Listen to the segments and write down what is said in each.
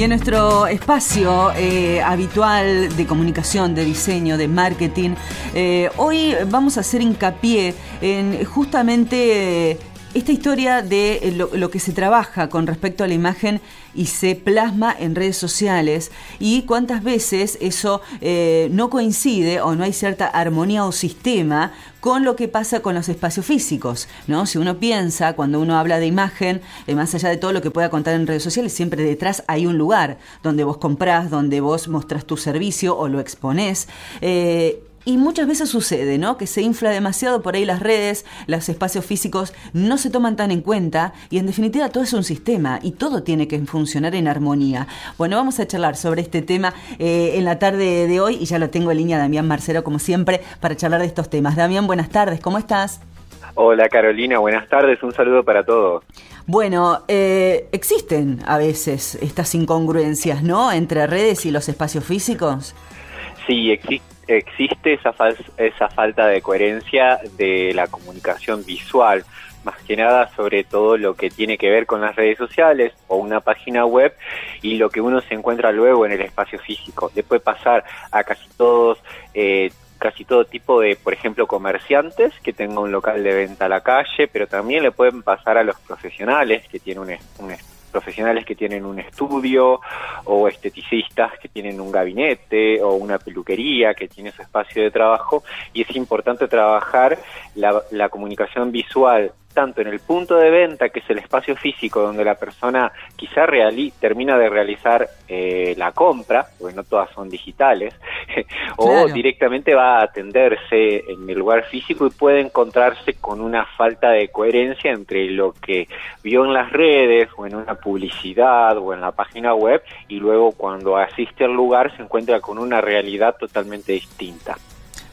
Y en nuestro espacio eh, habitual de comunicación, de diseño, de marketing, eh, hoy vamos a hacer hincapié en justamente esta historia de eh, lo, que se trabaja con respecto a la imagen y se plasma en redes sociales y cuántas veces eso eh, no coincide o no hay cierta armonía o sistema con lo que pasa con los espacios físicos, ¿no? Si uno piensa, cuando uno habla de imagen, eh, más allá de todo lo que pueda contar en redes sociales, siempre detrás hay un lugar donde vos comprás, donde vos mostrás tu servicio o lo exponés. Y muchas veces sucede, ¿no? Que se infla demasiado por ahí las redes, los espacios físicos no se toman tan en cuenta y en definitiva todo es un sistema y todo tiene que funcionar en armonía. Bueno, vamos a charlar sobre este tema eh, en la tarde de hoy y ya lo tengo en línea Damián Marcero como siempre para charlar de estos temas. Damián, buenas tardes, ¿cómo estás? Hola Carolina, buenas tardes, un saludo para todos. Bueno, eh, existen a veces estas incongruencias, ¿no? Entre redes y los espacios físicos. Sí, existe existe esa, esa falta de coherencia de la comunicación visual, más que nada sobre todo lo que tiene que ver con las redes sociales o una página web y lo que uno se encuentra luego en el espacio físico. Le puede pasar a casi todos, eh, casi todo tipo de, por ejemplo, comerciantes que tengan un local de venta a la calle, pero también le pueden pasar a los profesionales que tienen un, un profesionales que tienen un estudio o esteticistas que tienen un gabinete o una peluquería que tiene su espacio de trabajo y es importante trabajar la, la comunicación visual tanto en el punto de venta, que es el espacio físico donde la persona quizá termina de realizar eh, la compra, porque no todas son digitales, o directamente va a atenderse en el lugar físico y puede encontrarse con una falta de coherencia entre lo que vio en las redes o en una publicidad o en la página web y luego cuando asiste al lugar se encuentra con una realidad totalmente distinta.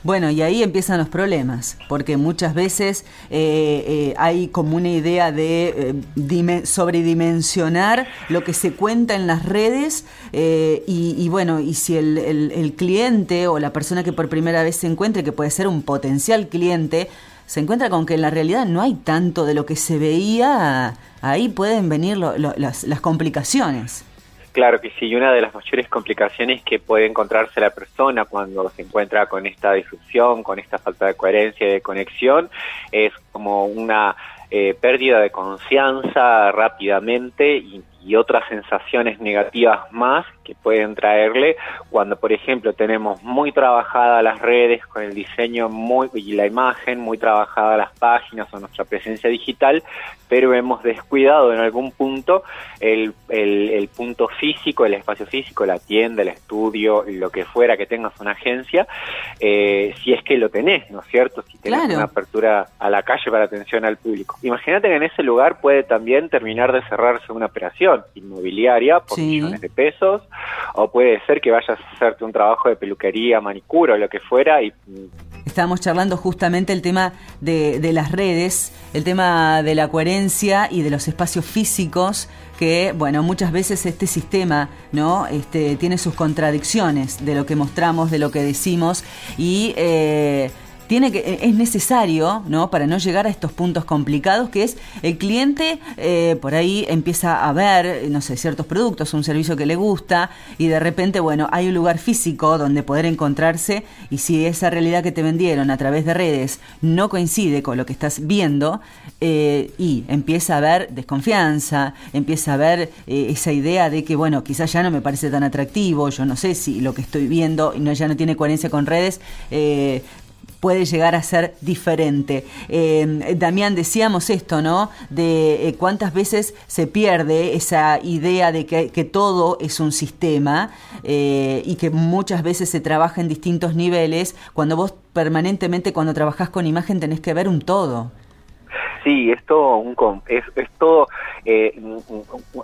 Bueno, y ahí empiezan los problemas, porque muchas veces eh, eh, hay como una idea de eh, sobredimensionar lo que se cuenta en las redes y, bueno, y si el, el, cliente o la persona que por primera vez se encuentre, que puede ser un potencial cliente, se encuentra con que en la realidad no hay tanto de lo que se veía, ahí pueden venir las, las complicaciones. Claro que sí, y una de las mayores complicaciones que puede encontrarse la persona cuando se encuentra con esta disrupción, con esta falta de coherencia y de conexión, es como una eh, pérdida de confianza rápidamente y, y otras sensaciones negativas más que pueden traerle cuando, por ejemplo, tenemos muy trabajadas las redes con el diseño muy y la imagen, muy trabajada las páginas o nuestra presencia digital, pero hemos descuidado en algún punto el, el, punto físico, el espacio físico, la tienda, el estudio, lo que fuera que tengas una agencia, eh, si es que lo tenés, ¿no es cierto? Si tenés una apertura a la calle para atención al público. Imagínate que en ese lugar puede también terminar de cerrarse una operación inmobiliaria por millones de pesos o puede ser que vayas a hacerte un trabajo de peluquería, manicura o lo que fuera y Estábamos charlando justamente el tema de, de, las redes, el tema de la coherencia y de los espacios físicos, que, bueno, muchas veces este sistema, ¿no? Este, tiene sus contradicciones de lo que mostramos, de lo que decimos y... Eh, tiene que, eh, es necesario, ¿no? Para no llegar a estos puntos complicados, que es el cliente eh, por ahí empieza a ver, no sé, ciertos productos, un servicio que le gusta, y de repente, bueno, hay un lugar físico donde poder encontrarse, y si esa realidad que te vendieron a través de redes no coincide con lo que estás viendo, eh, y empieza a ver desconfianza, empieza a ver esa idea de que, bueno, quizás ya no me parece tan atractivo, yo no sé si lo que estoy viendo ya no tiene coherencia con redes, puede llegar a ser diferente. Eh, Damián, decíamos esto, ¿no? De eh, cuántas veces se pierde esa idea de que, todo es un sistema eh, y que muchas veces se trabaja en distintos niveles, cuando vos permanentemente, cuando trabajás con imagen, tenés que ver un todo. Sí, es todo, un, es, es todo eh,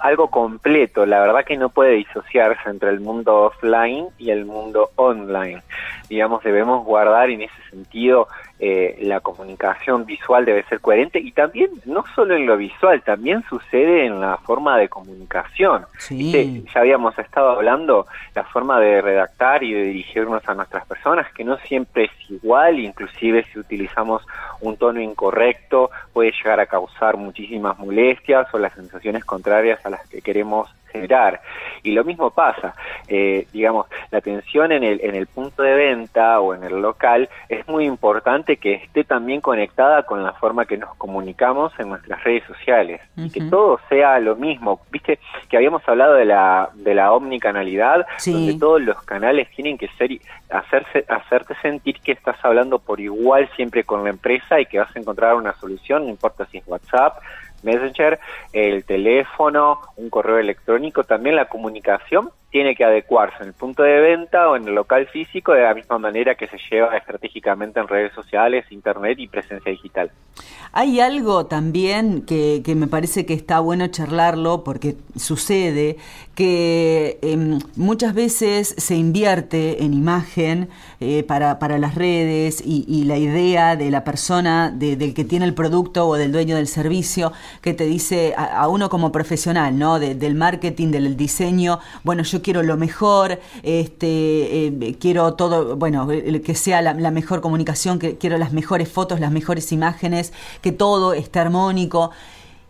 algo completo. La verdad que no puede disociarse entre el mundo offline y el mundo online. Digamos, debemos guardar en ese sentido eh, la comunicación visual debe ser coherente y también no solo en lo visual, también sucede en la forma de comunicación. Sí. Ya habíamos estado hablando la forma de redactar y de dirigirnos a nuestras personas, que no siempre es igual, inclusive si utilizamos un tono incorrecto puede llegar a causar muchísimas molestias o las sensaciones contrarias a las que queremos generar. Y lo mismo pasa, eh, digamos, la atención en el, en el punto de venta o en el local es muy importante que esté también conectada con la forma que nos comunicamos en nuestras redes sociales y que todo sea lo mismo. Viste que habíamos hablado de la, de la omnicanalidad, donde todos los canales tienen que ser hacerse, hacerte sentir que estás hablando por igual siempre con la empresa y que vas a encontrar una solución, no importa si es WhatsApp, Messenger, el teléfono, un correo electrónico, también la comunicación tiene que adecuarse en el punto de venta o en el local físico de la misma manera que se lleva estratégicamente en redes sociales, internet y presencia digital. Hay algo también que, me parece que está bueno charlarlo porque sucede que em, muchas veces se invierte en imagen eh, para, para, las redes y, la idea de la persona, del que tiene el producto o del dueño del servicio, que te dice a, uno como profesional, ¿no? del marketing, del diseño, bueno, yo quiero lo mejor, este, eh, quiero todo, bueno, que sea la, mejor comunicación, que quiero las mejores fotos, las mejores imágenes, que todo esté armónico.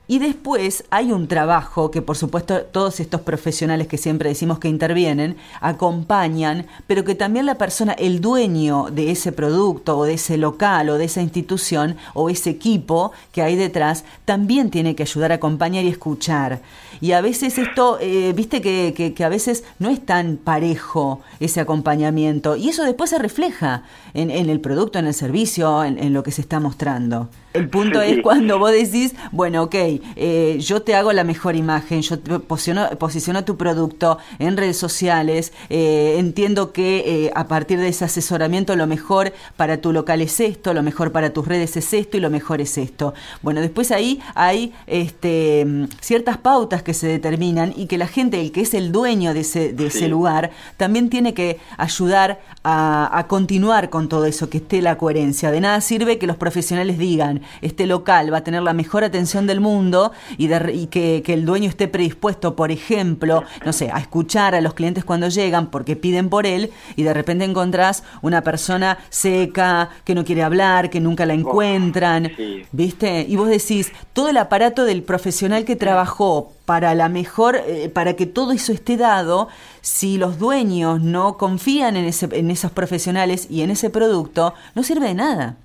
Y después hay un trabajo que por supuesto todos estos profesionales que siempre decimos que intervienen, acompañan, pero que también la persona, el dueño de ese producto o de ese local o de esa institución o ese equipo que hay detrás, también tiene que ayudar a acompañar y escuchar. Y a veces esto, eh, viste que, que, a veces no es tan parejo ese acompañamiento y eso después se refleja en, en el producto, en el servicio, en, en lo que se está mostrando. El punto es cuando vos decís, bueno, ok, eh, yo te hago la mejor imagen, yo posiciono, posiciono tu producto en redes sociales, eh, entiendo que eh, a partir de ese asesoramiento lo mejor para tu local es esto, lo mejor para tus redes es esto y lo mejor es esto. Bueno, después ahí hay este, ciertas pautas que se determinan y que la gente, el que es el dueño de ese, de ese lugar, también tiene que ayudar a, a continuar con todo eso, que esté la coherencia. De nada sirve que los profesionales digan, este local va a tener la mejor atención del mundo y, que, el dueño esté predispuesto, por ejemplo, no sé, a escuchar a los clientes cuando llegan porque piden por él y de repente encontrás una persona seca, que no quiere hablar, que nunca la encuentran, ¿viste? Y vos decís, todo el aparato del profesional que trabajó para la mejor, eh, para que todo eso esté dado, si los dueños no confían en, ese, en esos profesionales y en ese producto, no sirve de nada.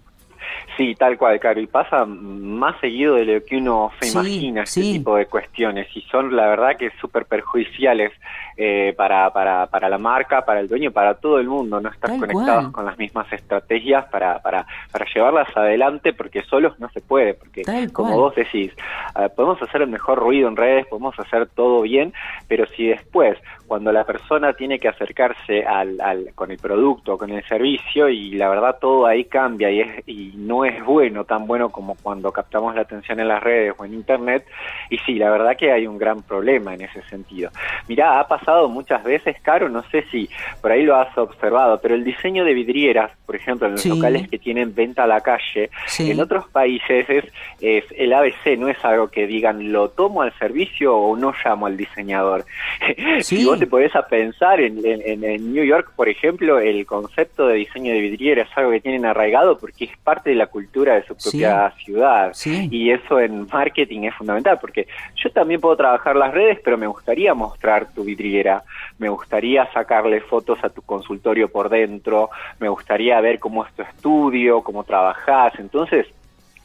Sí, tal cual, claro, y pasa más seguido de lo que uno se imagina este tipo de cuestiones y son la verdad que súper perjudiciales eh, para, para, para la marca, para el dueño, para todo el mundo, no estar conectados con las mismas estrategias para, para, para llevarlas adelante porque solos no se puede, porque como vos decís, podemos hacer el mejor ruido en redes, podemos hacer todo bien, pero si después cuando la persona tiene que acercarse al, al, con el producto, con el servicio y la verdad todo ahí cambia y, es, y no es bueno, tan bueno como cuando captamos la atención en las redes o en internet y sí, la verdad que hay un gran problema en ese sentido. Mirá, ha pasado muchas veces, Caro, no sé si por ahí lo has observado, pero el diseño de vidrieras, por ejemplo, en los locales que tienen venta a la calle, en otros países es, es el ABC, no es algo que digan lo tomo al servicio o no llamo al diseñador. si vos te podés a pensar en, en, New York, por ejemplo, el concepto de diseño de vidriera es algo que tienen arraigado porque es parte de la cultura de su propia ciudad. Y eso en marketing es fundamental porque yo también puedo trabajar las redes, pero me gustaría mostrar tu vidriera, me gustaría sacarle fotos a tu consultorio por dentro, me gustaría ver cómo es tu estudio, cómo trabajas. Entonces,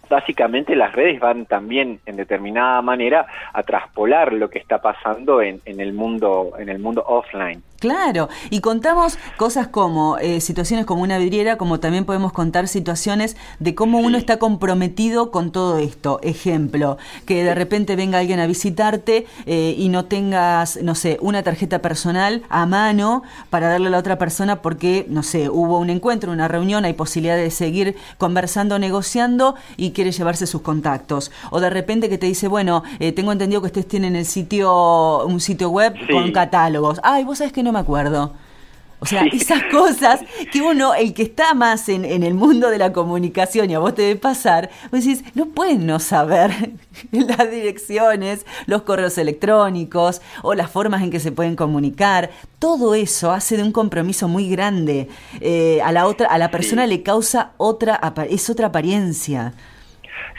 básicamente las redes van también en determinada manera a traspolar lo que está pasando en, en el mundo en el mundo offline. Claro, y contamos cosas como eh, situaciones como una vidriera, como también podemos contar situaciones de cómo uno está comprometido con todo esto. Ejemplo, que de repente venga alguien a visitarte eh, y no tengas, no sé, una tarjeta personal a mano para darle a la otra persona porque, no sé, hubo un encuentro, una reunión, hay posibilidad de seguir conversando, negociando y quiere llevarse sus contactos. O de repente que te dice, bueno, eh, tengo entendido que ustedes tienen el sitio, un sitio web con catálogos. Ay, vos sabés que no me acuerdo. O sea, esas cosas que uno, el que está más en, el mundo de la comunicación y a vos te debe pasar, vos decís, no pueden no saber las direcciones, los correos electrónicos o las formas en que se pueden comunicar. Todo eso hace de un compromiso muy grande. Eh, a la otra, a la persona le causa otra, es otra apariencia.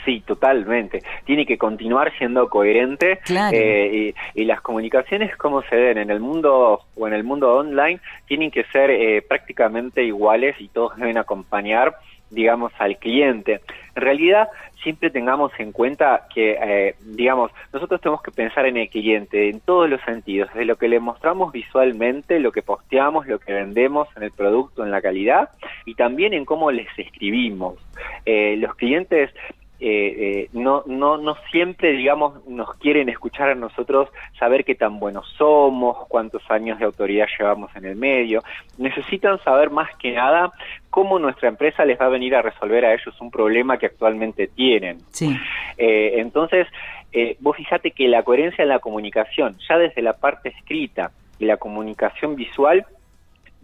Sí, totalmente. Tiene que continuar siendo coherente eh, y, las comunicaciones como se den en el mundo o en el mundo online tienen que ser eh, prácticamente iguales y todos deben acompañar digamos, al cliente. En realidad, siempre tengamos en cuenta que, eh, digamos, nosotros tenemos que pensar en el cliente en todos los sentidos, desde lo que le mostramos visualmente, lo que posteamos, lo que vendemos en el producto, en la calidad, y también en cómo les escribimos. Eh, los clientes eh, eh, no, no, no siempre, digamos, nos quieren escuchar a nosotros saber qué tan buenos somos, cuántos años de autoridad llevamos en el medio. Necesitan saber más que nada cómo nuestra empresa les va a venir a resolver a ellos un problema que actualmente tienen. Sí. Eh, entonces, eh, vos fíjate que la coherencia en la comunicación, ya desde la parte escrita y la comunicación visual,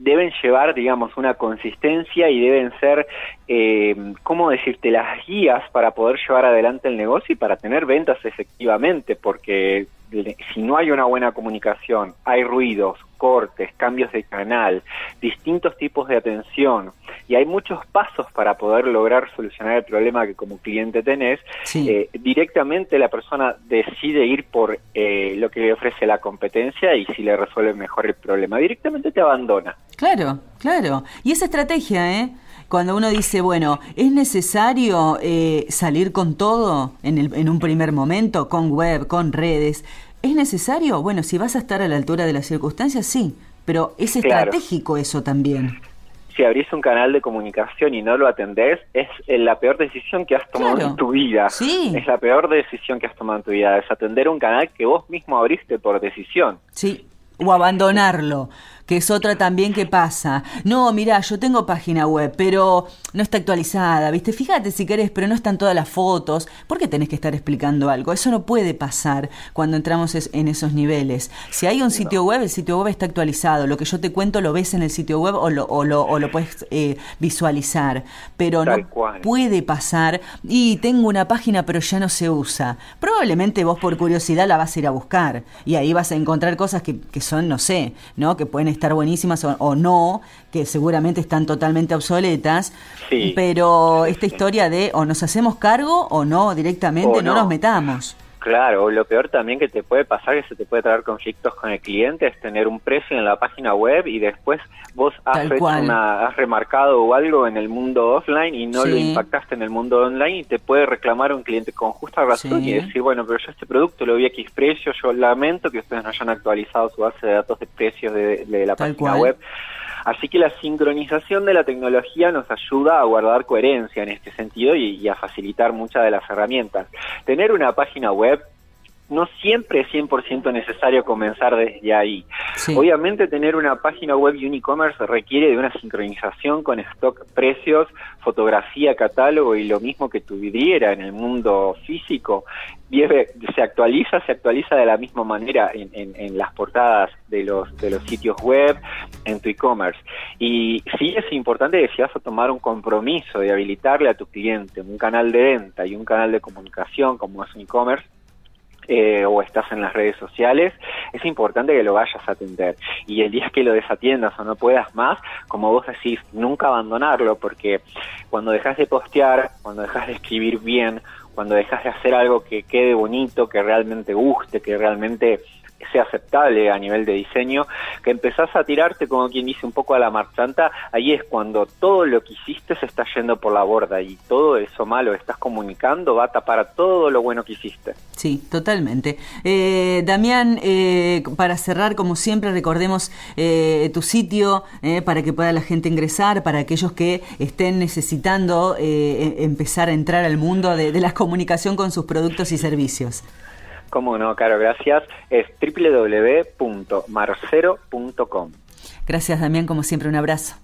deben llevar, digamos, una consistencia y deben ser, eh, ¿cómo decirte?, las guías para poder llevar adelante el negocio y para tener ventas efectivamente, porque si no hay una buena comunicación, hay ruidos, cortes, cambios de canal, distintos tipos de atención, y hay muchos pasos para poder lograr solucionar el problema que como cliente tenés, eh, directamente la persona decide ir por eh, lo que le ofrece la competencia y si le resuelve mejor el problema, directamente te abandona. Claro, claro. Y esa estrategia, ¿eh? Cuando uno dice, bueno, ¿es necesario eh, salir con todo en, el, en un primer momento, con web, con redes? ¿Es necesario? Bueno, si vas a estar a la altura de las circunstancias, sí, pero es estratégico eso también. Si abrís un canal de comunicación y no lo atendés, es la peor decisión que has tomado en tu vida. Sí. Es la peor decisión que has tomado en tu vida, es atender un canal que vos mismo abriste por decisión. Sí, o abandonarlo que es otra también que pasa. No, mira, yo tengo página web, pero no está actualizada, ¿viste? Fíjate si querés, pero no están todas las fotos. ¿Por qué tenés que estar explicando algo? Eso no puede pasar cuando entramos en esos niveles. Si hay un sitio web, el sitio web está actualizado. Lo que yo te cuento lo ves en el sitio web o lo, o lo, o lo puedes eh, visualizar. Pero no puede pasar y tengo una página pero ya no se usa. Probablemente vos por curiosidad la vas a ir a buscar y ahí vas a encontrar cosas que, que son, no sé, ¿no? Que pueden estar estar buenísimas o, no, que seguramente están totalmente obsoletas, pero esta historia de o nos hacemos cargo o no, directamente no. nos metamos. Claro, lo peor también que te puede pasar, que se te puede traer conflictos con el cliente, es tener un precio en la página web y después vos has, has remarcado o algo en el mundo offline y no lo impactaste en el mundo online y te puede reclamar un cliente con justa razón y decir, bueno, pero yo este producto lo vi a X precio, yo lamento que ustedes no hayan actualizado su base de datos de precios de, la página web. Así que la sincronización de la tecnología nos ayuda a guardar coherencia en este sentido y, a facilitar muchas de las herramientas. Tener una página web no siempre es 100% necesario comenzar desde ahí. Obviamente tener una página web y un e-commerce requiere de una sincronización con stock, precios, fotografía, catálogo y lo mismo que tuviera en el mundo físico. Se actualiza, se actualiza de la misma manera en, en las portadas de los, de los sitios web, en tu e-commerce. Y sí es importante que si vas a tomar un compromiso de habilitarle a tu cliente un canal de venta y un canal de comunicación como es un e-commerce, eh, o estás en las redes sociales, es importante que lo vayas a atender. Y el día que lo desatiendas o no puedas más, como vos decís, nunca abandonarlo, porque cuando dejas de postear, cuando dejas de escribir bien, cuando dejas de hacer algo que quede bonito, que realmente guste, que realmente sea aceptable a nivel de diseño, que empezás a tirarte, como quien dice, un poco a la marchanta, ahí es cuando todo lo que hiciste se está yendo por la borda y todo eso malo estás comunicando va a tapar todo lo bueno que hiciste. Sí, totalmente. Eh, Damián, eh, para cerrar, como siempre, recordemos eh, tu sitio para que pueda la gente ingresar, para aquellos que estén necesitando e-, empezar a entrar al mundo de, de la comunicación con sus productos y servicios. Cómo no, Caro, gracias. Es www.marcero.com. Gracias, Damián, como siempre, un abrazo.